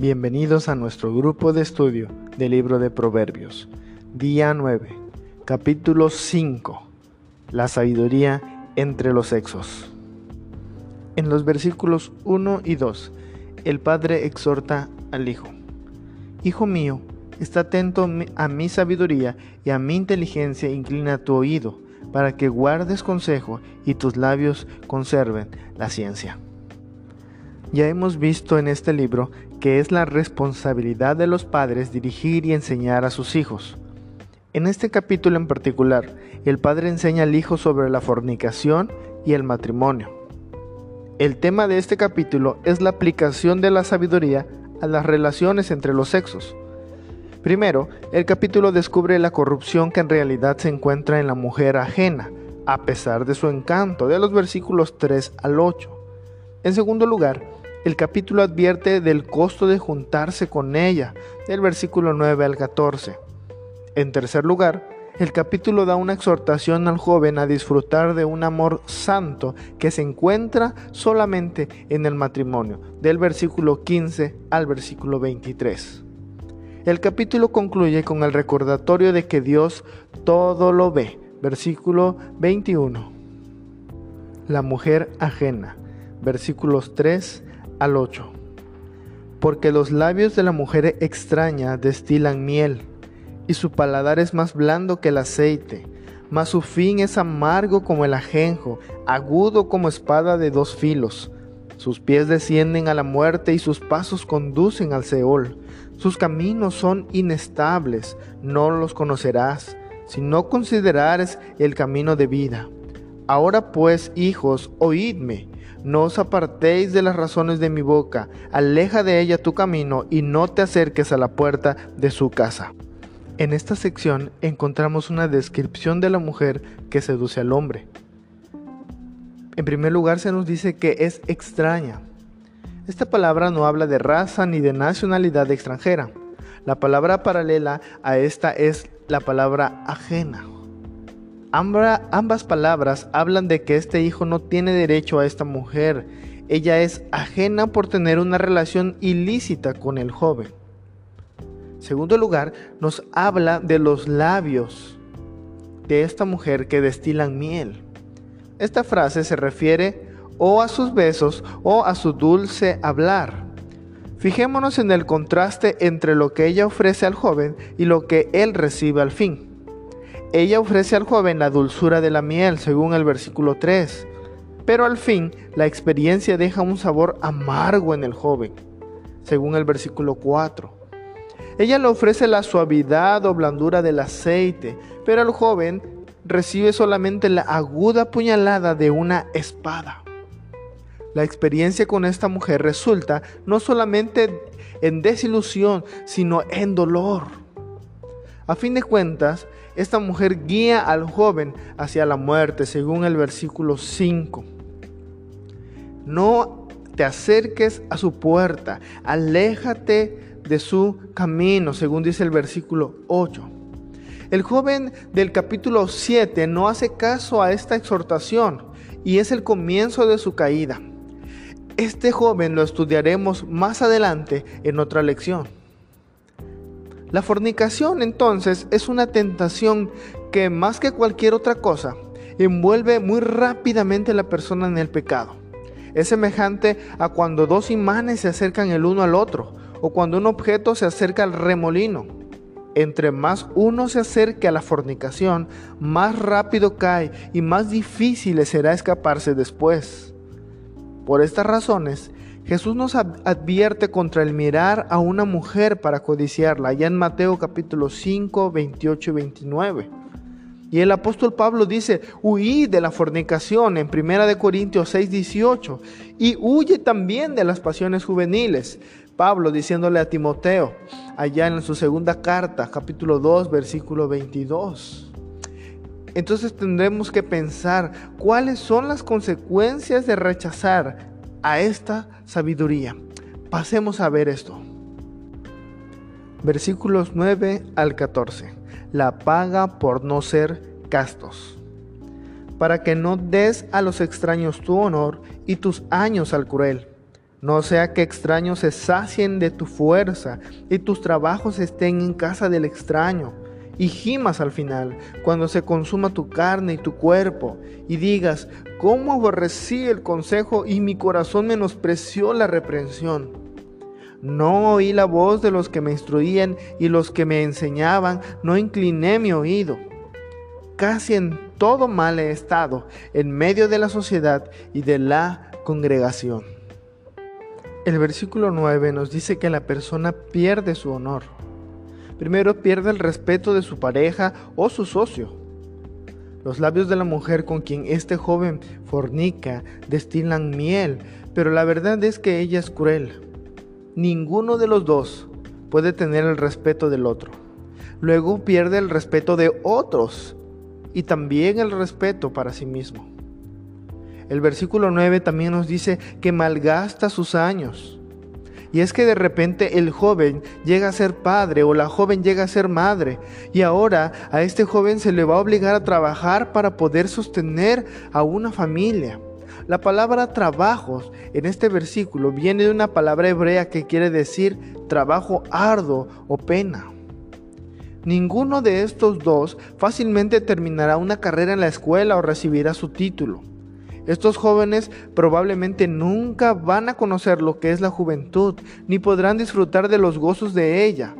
Bienvenidos a nuestro grupo de estudio del libro de Proverbios, día 9, capítulo 5, la sabiduría entre los sexos. En los versículos 1 y 2, el Padre exhorta al Hijo, Hijo mío, está atento a mi sabiduría y a mi inteligencia, inclina tu oído, para que guardes consejo y tus labios conserven la ciencia. Ya hemos visto en este libro que es la responsabilidad de los padres dirigir y enseñar a sus hijos. En este capítulo en particular, el padre enseña al hijo sobre la fornicación y el matrimonio. El tema de este capítulo es la aplicación de la sabiduría a las relaciones entre los sexos. Primero, el capítulo descubre la corrupción que en realidad se encuentra en la mujer ajena, a pesar de su encanto, de los versículos 3 al 8. En segundo lugar, el capítulo advierte del costo de juntarse con ella, del versículo 9 al 14. En tercer lugar, el capítulo da una exhortación al joven a disfrutar de un amor santo que se encuentra solamente en el matrimonio, del versículo 15 al versículo 23. El capítulo concluye con el recordatorio de que Dios todo lo ve, versículo 21. La mujer ajena, versículos 3 al 8. Porque los labios de la mujer extraña destilan miel, y su paladar es más blando que el aceite, mas su fin es amargo como el ajenjo, agudo como espada de dos filos. Sus pies descienden a la muerte y sus pasos conducen al Seol. Sus caminos son inestables, no los conocerás, si no considerares el camino de vida. Ahora pues, hijos, oídme no os apartéis de las razones de mi boca, aleja de ella tu camino y no te acerques a la puerta de su casa. En esta sección encontramos una descripción de la mujer que seduce al hombre. En primer lugar se nos dice que es extraña. Esta palabra no habla de raza ni de nacionalidad extranjera. La palabra paralela a esta es la palabra ajena ambas palabras hablan de que este hijo no tiene derecho a esta mujer. Ella es ajena por tener una relación ilícita con el joven. Segundo lugar, nos habla de los labios de esta mujer que destilan miel. Esta frase se refiere o a sus besos o a su dulce hablar. Fijémonos en el contraste entre lo que ella ofrece al joven y lo que él recibe al fin. Ella ofrece al joven la dulzura de la miel, según el versículo 3, pero al fin la experiencia deja un sabor amargo en el joven, según el versículo 4. Ella le ofrece la suavidad o blandura del aceite, pero el joven recibe solamente la aguda puñalada de una espada. La experiencia con esta mujer resulta no solamente en desilusión, sino en dolor. A fin de cuentas, esta mujer guía al joven hacia la muerte, según el versículo 5. No te acerques a su puerta, aléjate de su camino, según dice el versículo 8. El joven del capítulo 7 no hace caso a esta exhortación y es el comienzo de su caída. Este joven lo estudiaremos más adelante en otra lección. La fornicación entonces es una tentación que más que cualquier otra cosa envuelve muy rápidamente a la persona en el pecado. Es semejante a cuando dos imanes se acercan el uno al otro o cuando un objeto se acerca al remolino. Entre más uno se acerque a la fornicación, más rápido cae y más difícil será escaparse después. Por estas razones, Jesús nos advierte contra el mirar a una mujer para codiciarla, allá en Mateo capítulo 5, 28 y 29. Y el apóstol Pablo dice, huí de la fornicación en 1 de Corintios 6, 18, y huye también de las pasiones juveniles. Pablo diciéndole a Timoteo, allá en su segunda carta, capítulo 2, versículo 22. Entonces tendremos que pensar cuáles son las consecuencias de rechazar a esta sabiduría. Pasemos a ver esto. Versículos 9 al 14. La paga por no ser castos. Para que no des a los extraños tu honor y tus años al cruel. No sea que extraños se sacien de tu fuerza y tus trabajos estén en casa del extraño. Y gimas al final, cuando se consuma tu carne y tu cuerpo, y digas, ¿cómo aborrecí el consejo y mi corazón menospreció la reprensión? No oí la voz de los que me instruían y los que me enseñaban, no incliné mi oído. Casi en todo mal he estado, en medio de la sociedad y de la congregación. El versículo 9 nos dice que la persona pierde su honor. Primero pierde el respeto de su pareja o su socio. Los labios de la mujer con quien este joven fornica destilan miel, pero la verdad es que ella es cruel. Ninguno de los dos puede tener el respeto del otro. Luego pierde el respeto de otros y también el respeto para sí mismo. El versículo 9 también nos dice que malgasta sus años. Y es que de repente el joven llega a ser padre o la joven llega a ser madre. Y ahora a este joven se le va a obligar a trabajar para poder sostener a una familia. La palabra trabajos en este versículo viene de una palabra hebrea que quiere decir trabajo arduo o pena. Ninguno de estos dos fácilmente terminará una carrera en la escuela o recibirá su título. Estos jóvenes probablemente nunca van a conocer lo que es la juventud, ni podrán disfrutar de los gozos de ella.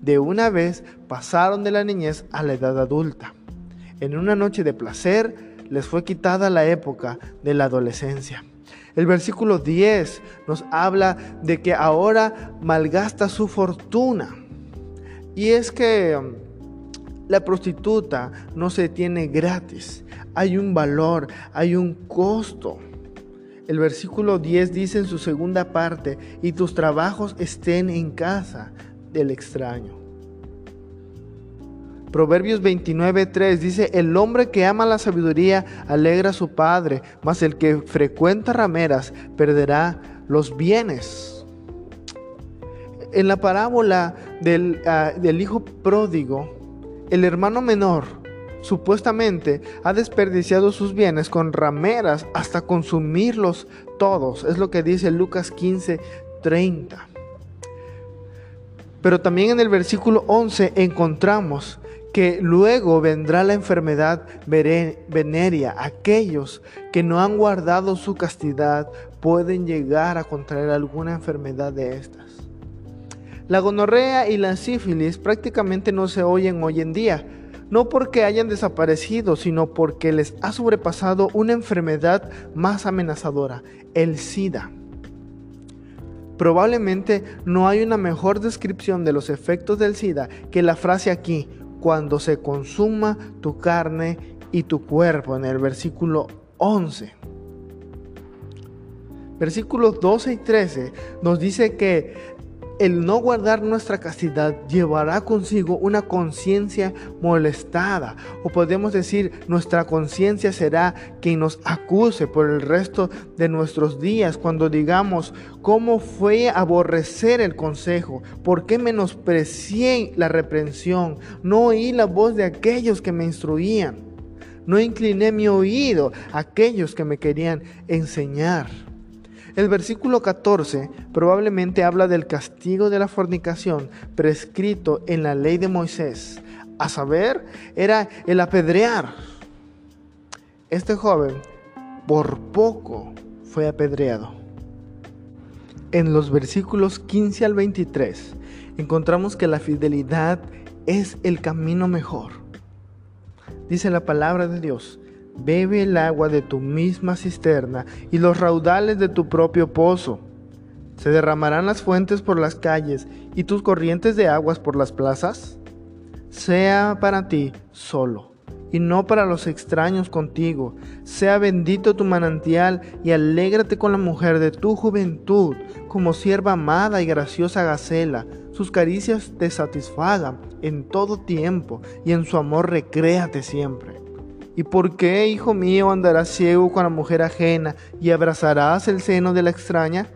De una vez pasaron de la niñez a la edad adulta. En una noche de placer les fue quitada la época de la adolescencia. El versículo 10 nos habla de que ahora malgasta su fortuna. Y es que um, la prostituta no se tiene gratis hay un valor, hay un costo. El versículo 10 dice en su segunda parte, y tus trabajos estén en casa del extraño. Proverbios 29:3 dice, el hombre que ama la sabiduría alegra a su padre, mas el que frecuenta rameras perderá los bienes. En la parábola del, ah, del hijo pródigo, el hermano menor supuestamente ha desperdiciado sus bienes con rameras hasta consumirlos todos. Es lo que dice Lucas 15, 30. Pero también en el versículo 11 encontramos que luego vendrá la enfermedad venérea. Aquellos que no han guardado su castidad pueden llegar a contraer alguna enfermedad de estas. La gonorrea y la sífilis prácticamente no se oyen hoy en día, no porque hayan desaparecido, sino porque les ha sobrepasado una enfermedad más amenazadora, el SIDA. Probablemente no hay una mejor descripción de los efectos del SIDA que la frase aquí, cuando se consuma tu carne y tu cuerpo, en el versículo 11. Versículos 12 y 13 nos dice que el no guardar nuestra castidad llevará consigo una conciencia molestada, o podemos decir, nuestra conciencia será quien nos acuse por el resto de nuestros días cuando digamos, ¿cómo fue aborrecer el consejo? ¿Por qué menosprecié la reprensión? No oí la voz de aquellos que me instruían. No incliné mi oído a aquellos que me querían enseñar. El versículo 14 probablemente habla del castigo de la fornicación prescrito en la ley de Moisés. A saber, era el apedrear. Este joven por poco fue apedreado. En los versículos 15 al 23 encontramos que la fidelidad es el camino mejor. Dice la palabra de Dios, Bebe el agua de tu misma cisterna y los raudales de tu propio pozo. ¿Se derramarán las fuentes por las calles y tus corrientes de aguas por las plazas? Sea para ti solo y no para los extraños contigo. Sea bendito tu manantial y alégrate con la mujer de tu juventud, como sierva amada y graciosa Gacela. Sus caricias te satisfagan en todo tiempo y en su amor recréate siempre. ¿Y por qué, hijo mío, andarás ciego con la mujer ajena y abrazarás el seno de la extraña?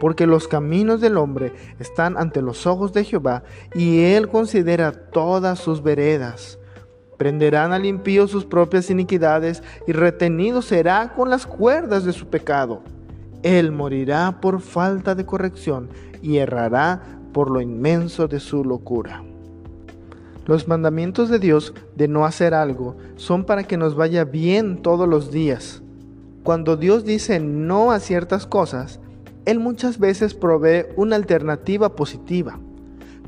Porque los caminos del hombre están ante los ojos de Jehová, y él considera todas sus veredas. Prenderán al impío sus propias iniquidades, y retenido será con las cuerdas de su pecado. Él morirá por falta de corrección y errará por lo inmenso de su locura. Los mandamientos de Dios de no hacer algo son para que nos vaya bien todos los días. Cuando Dios dice no a ciertas cosas, Él muchas veces provee una alternativa positiva.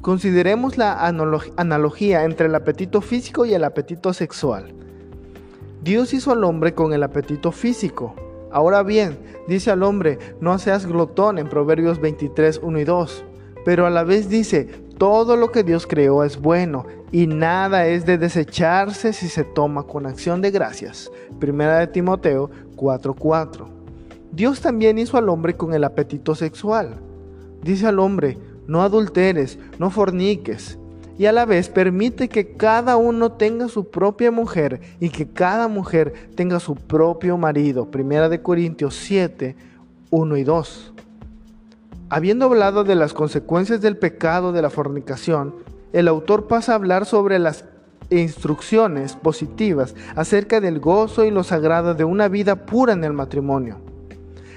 Consideremos la analogía entre el apetito físico y el apetito sexual. Dios hizo al hombre con el apetito físico. Ahora bien, dice al hombre, no seas glotón en Proverbios 23, 1 y 2 pero a la vez dice, todo lo que Dios creó es bueno y nada es de desecharse si se toma con acción de gracias. Primera de Timoteo 4:4. Dios también hizo al hombre con el apetito sexual. Dice al hombre, no adulteres, no forniques. Y a la vez permite que cada uno tenga su propia mujer y que cada mujer tenga su propio marido. Primera de Corintios 7, 1 y 2. Habiendo hablado de las consecuencias del pecado de la fornicación, el autor pasa a hablar sobre las instrucciones positivas acerca del gozo y lo sagrado de una vida pura en el matrimonio.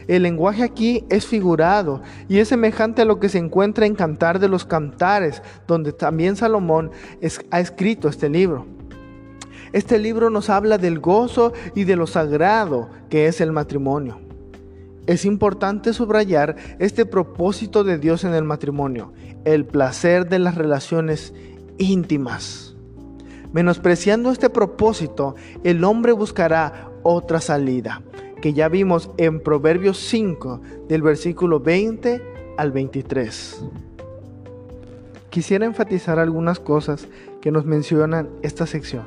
El lenguaje aquí es figurado y es semejante a lo que se encuentra en Cantar de los Cantares, donde también Salomón ha escrito este libro. Este libro nos habla del gozo y de lo sagrado que es el matrimonio. Es importante subrayar este propósito de Dios en el matrimonio, el placer de las relaciones íntimas. Menospreciando este propósito, el hombre buscará otra salida, que ya vimos en Proverbios 5, del versículo 20 al 23. Quisiera enfatizar algunas cosas que nos mencionan esta sección.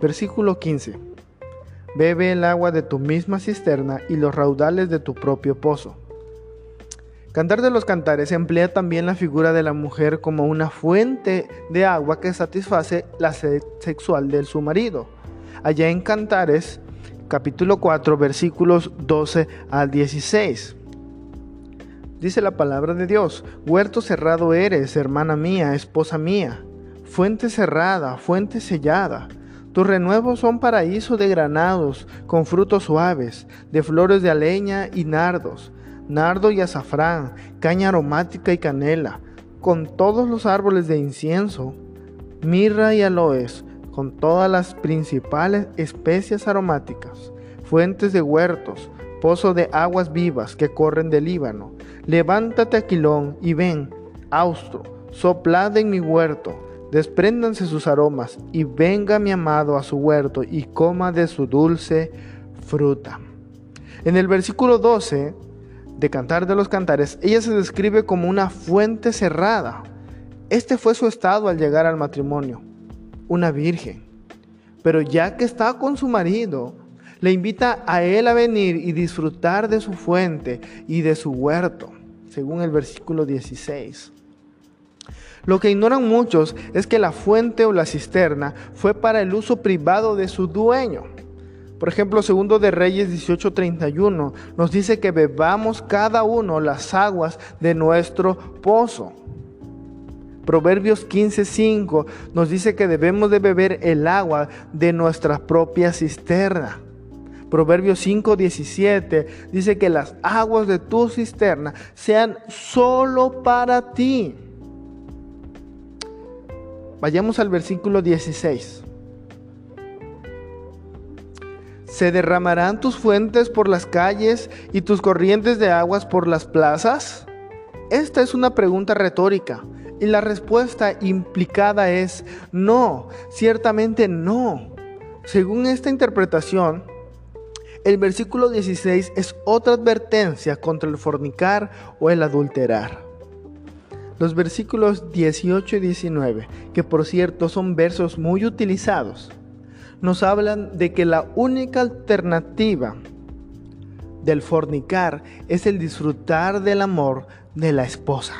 Versículo 15. Bebe el agua de tu misma cisterna y los raudales de tu propio pozo. Cantar de los Cantares emplea también la figura de la mujer como una fuente de agua que satisface la sed sexual de su marido. Allá en Cantares, capítulo 4, versículos 12 al 16. Dice la palabra de Dios, huerto cerrado eres, hermana mía, esposa mía, fuente cerrada, fuente sellada tus renuevos son paraíso de granados, con frutos suaves, de flores de aleña y nardos, nardo y azafrán, caña aromática y canela, con todos los árboles de incienso, mirra y aloes, con todas las principales especias aromáticas, fuentes de huertos, pozo de aguas vivas que corren del Líbano. Levántate, Aquilón, y ven, austro, soplad en mi huerto, Despréndanse sus aromas y venga mi amado a su huerto y coma de su dulce fruta. En el versículo 12 de Cantar de los Cantares, ella se describe como una fuente cerrada. Este fue su estado al llegar al matrimonio, una virgen. Pero ya que está con su marido, le invita a él a venir y disfrutar de su fuente y de su huerto, según el versículo 16. Lo que ignoran muchos es que la fuente o la cisterna fue para el uso privado de su dueño. Por ejemplo, segundo de Reyes 18:31 nos dice que bebamos cada uno las aguas de nuestro pozo. Proverbios 15:5 nos dice que debemos de beber el agua de nuestra propia cisterna. Proverbios 5:17 dice que las aguas de tu cisterna sean solo para ti. Vayamos al versículo 16. ¿Se derramarán tus fuentes por las calles y tus corrientes de aguas por las plazas? Esta es una pregunta retórica y la respuesta implicada es no, ciertamente no. Según esta interpretación, el versículo 16 es otra advertencia contra el fornicar o el adulterar. Los versículos 18 y 19, que por cierto son versos muy utilizados, nos hablan de que la única alternativa del fornicar es el disfrutar del amor de la esposa.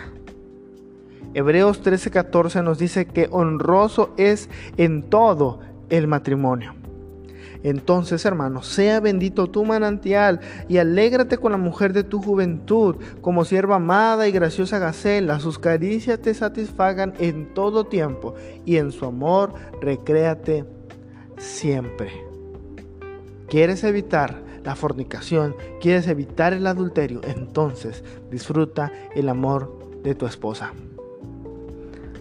Hebreos 13:14 nos dice que honroso es en todo el matrimonio. Entonces, hermano, sea bendito tu manantial y alégrate con la mujer de tu juventud, como sierva amada y graciosa Gacela. Sus caricias te satisfagan en todo tiempo y en su amor recréate siempre. ¿Quieres evitar la fornicación, quieres evitar el adulterio, entonces disfruta el amor de tu esposa.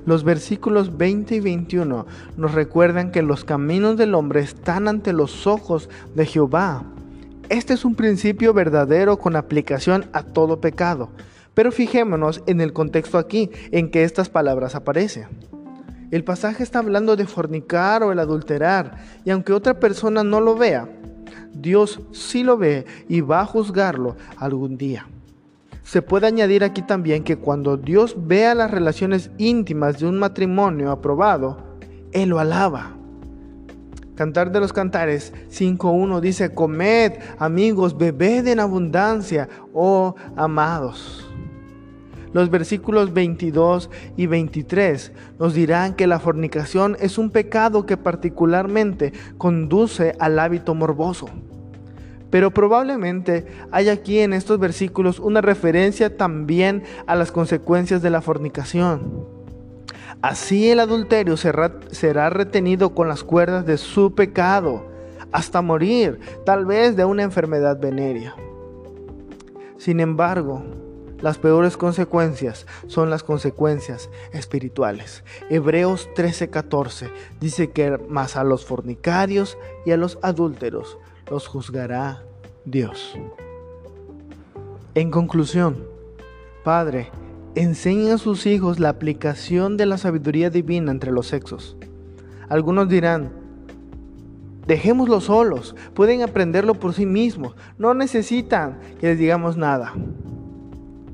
Los versículos 20 y 21 nos recuerdan que los caminos del hombre están ante los ojos de Jehová. Este es un principio verdadero con aplicación a todo pecado. Pero fijémonos en el contexto aquí en que estas palabras aparecen. El pasaje está hablando de fornicar o el adulterar, y aunque otra persona no lo vea, Dios sí lo ve y va a juzgarlo algún día. Se puede añadir aquí también que cuando Dios vea las relaciones íntimas de un matrimonio aprobado, Él lo alaba. Cantar de los Cantares 5.1 dice, comed amigos, bebed en abundancia, oh amados. Los versículos 22 y 23 nos dirán que la fornicación es un pecado que particularmente conduce al hábito morboso. Pero probablemente hay aquí en estos versículos una referencia también a las consecuencias de la fornicación. Así el adulterio será, retenido con las cuerdas de su pecado hasta morir, tal vez de una enfermedad venérea. Sin embargo, las peores consecuencias son las consecuencias espirituales. Hebreos 13:14 dice que más a los fornicarios y a los adúlteros los juzgará Dios. En conclusión, Padre, enseña a sus hijos la aplicación de la sabiduría divina entre los sexos. Algunos dirán, dejémoslos solos, pueden aprenderlo por sí mismos, no necesitan que les digamos nada.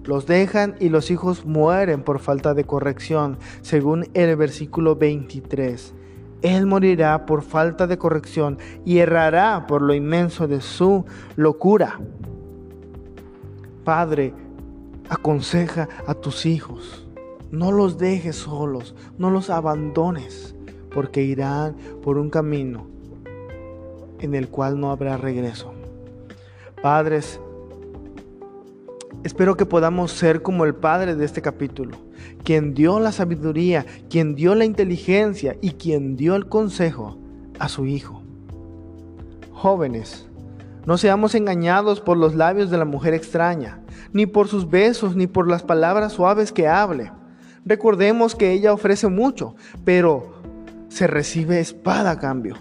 Los dejan y los hijos mueren por falta de corrección, según el versículo 23. Él morirá por falta de corrección y errará por lo inmenso de su locura. Padre, aconseja a tus hijos. No los dejes solos, no los abandones, porque irán por un camino en el cual no habrá regreso. Padres, Espero que podamos ser como el Padre de este capítulo, quien dio la sabiduría, quien dio la inteligencia y quien dio el consejo a su Hijo. Jóvenes, no seamos engañados por los labios de la mujer extraña, ni por sus besos, ni por las palabras suaves que hable. Recordemos que ella ofrece mucho, pero se recibe espada a cambio.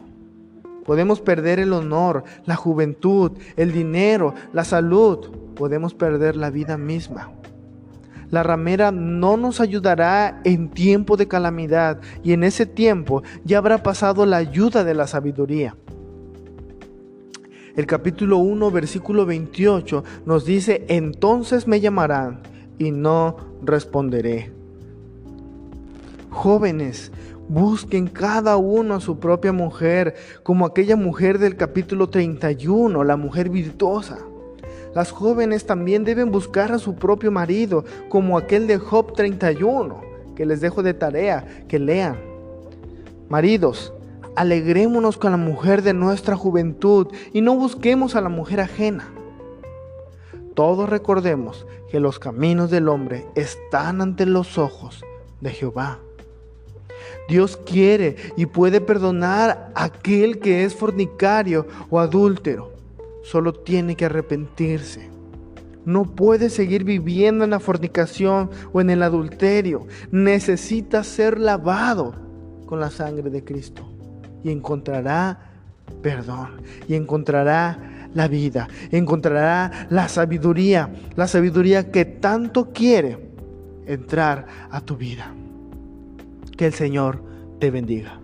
Podemos perder el honor, la juventud, el dinero, la salud. Podemos perder la vida misma. La ramera no nos ayudará en tiempo de calamidad y en ese tiempo ya habrá pasado la ayuda de la sabiduría. El capítulo 1, versículo 28 nos dice, entonces me llamarán y no responderé. Jóvenes, Busquen cada uno a su propia mujer, como aquella mujer del capítulo 31, la mujer virtuosa. Las jóvenes también deben buscar a su propio marido, como aquel de Job 31, que les dejo de tarea, que lean. Maridos, alegrémonos con la mujer de nuestra juventud y no busquemos a la mujer ajena. Todos recordemos que los caminos del hombre están ante los ojos de Jehová. Dios quiere y puede perdonar a aquel que es fornicario o adúltero. Solo tiene que arrepentirse. No puede seguir viviendo en la fornicación o en el adulterio. Necesita ser lavado con la sangre de Cristo. Y encontrará perdón. Y encontrará la vida. Encontrará la sabiduría. La sabiduría que tanto quiere entrar a tu vida. Que el Señor te bendiga.